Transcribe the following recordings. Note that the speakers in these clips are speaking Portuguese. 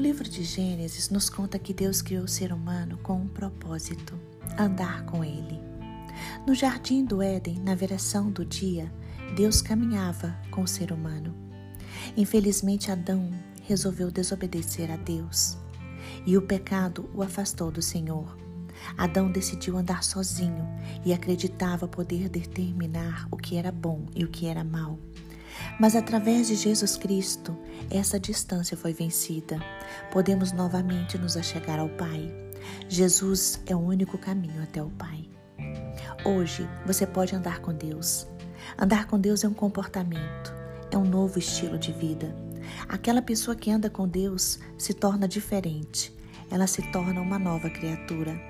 livro de Gênesis nos conta que Deus criou o ser humano com um propósito: andar com ele. No jardim do Éden, na viração do dia, Deus caminhava com o ser humano. Infelizmente, Adão resolveu desobedecer a Deus e o pecado o afastou do Senhor. Adão decidiu andar sozinho e acreditava poder determinar o que era bom e o que era mal. Mas através de Jesus Cristo, essa distância foi vencida. Podemos novamente nos achegar ao Pai. Jesus é o único caminho até o Pai. Hoje você pode andar com Deus. Andar com Deus é um comportamento, é um novo estilo de vida. Aquela pessoa que anda com Deus se torna diferente, ela se torna uma nova criatura.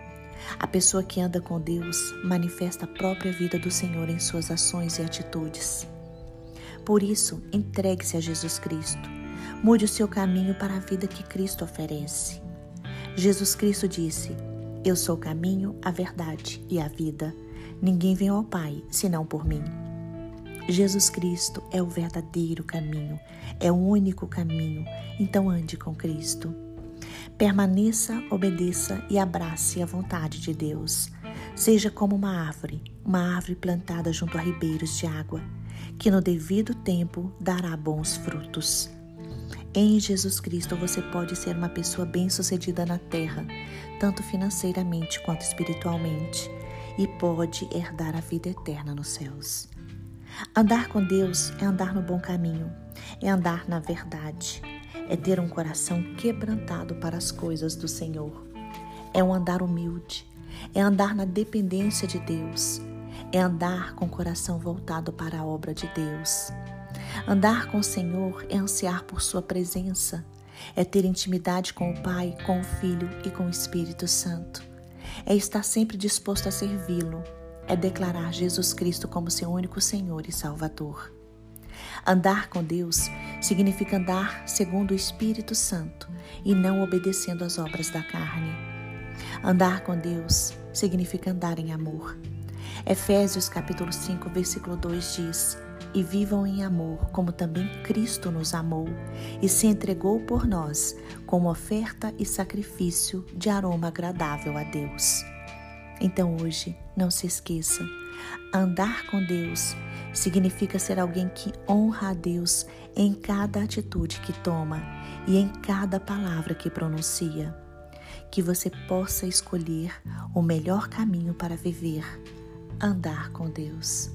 A pessoa que anda com Deus manifesta a própria vida do Senhor em suas ações e atitudes. Por isso, entregue-se a Jesus Cristo. Mude o seu caminho para a vida que Cristo oferece. Jesus Cristo disse: Eu sou o caminho, a verdade e a vida. Ninguém vem ao Pai senão por mim. Jesus Cristo é o verdadeiro caminho, é o único caminho. Então ande com Cristo. Permaneça, obedeça e abrace a vontade de Deus. Seja como uma árvore, uma árvore plantada junto a ribeiros de água, que no devido tempo dará bons frutos. Em Jesus Cristo você pode ser uma pessoa bem-sucedida na terra, tanto financeiramente quanto espiritualmente, e pode herdar a vida eterna nos céus. Andar com Deus é andar no bom caminho, é andar na verdade, é ter um coração quebrantado para as coisas do Senhor. É um andar humilde, é andar na dependência de Deus, é andar com o coração voltado para a obra de Deus. Andar com o Senhor é ansiar por Sua presença, é ter intimidade com o Pai, com o Filho e com o Espírito Santo. É estar sempre disposto a servi-lo, é declarar Jesus Cristo como seu único Senhor e Salvador. Andar com Deus significa andar segundo o Espírito Santo e não obedecendo às obras da carne. Andar com Deus significa andar em amor. Efésios capítulo 5, versículo 2 diz: "E vivam em amor, como também Cristo nos amou e se entregou por nós como oferta e sacrifício de aroma agradável a Deus." Então hoje, não se esqueça, andar com Deus significa ser alguém que honra a Deus em cada atitude que toma e em cada palavra que pronuncia. Que você possa escolher o melhor caminho para viver, andar com Deus.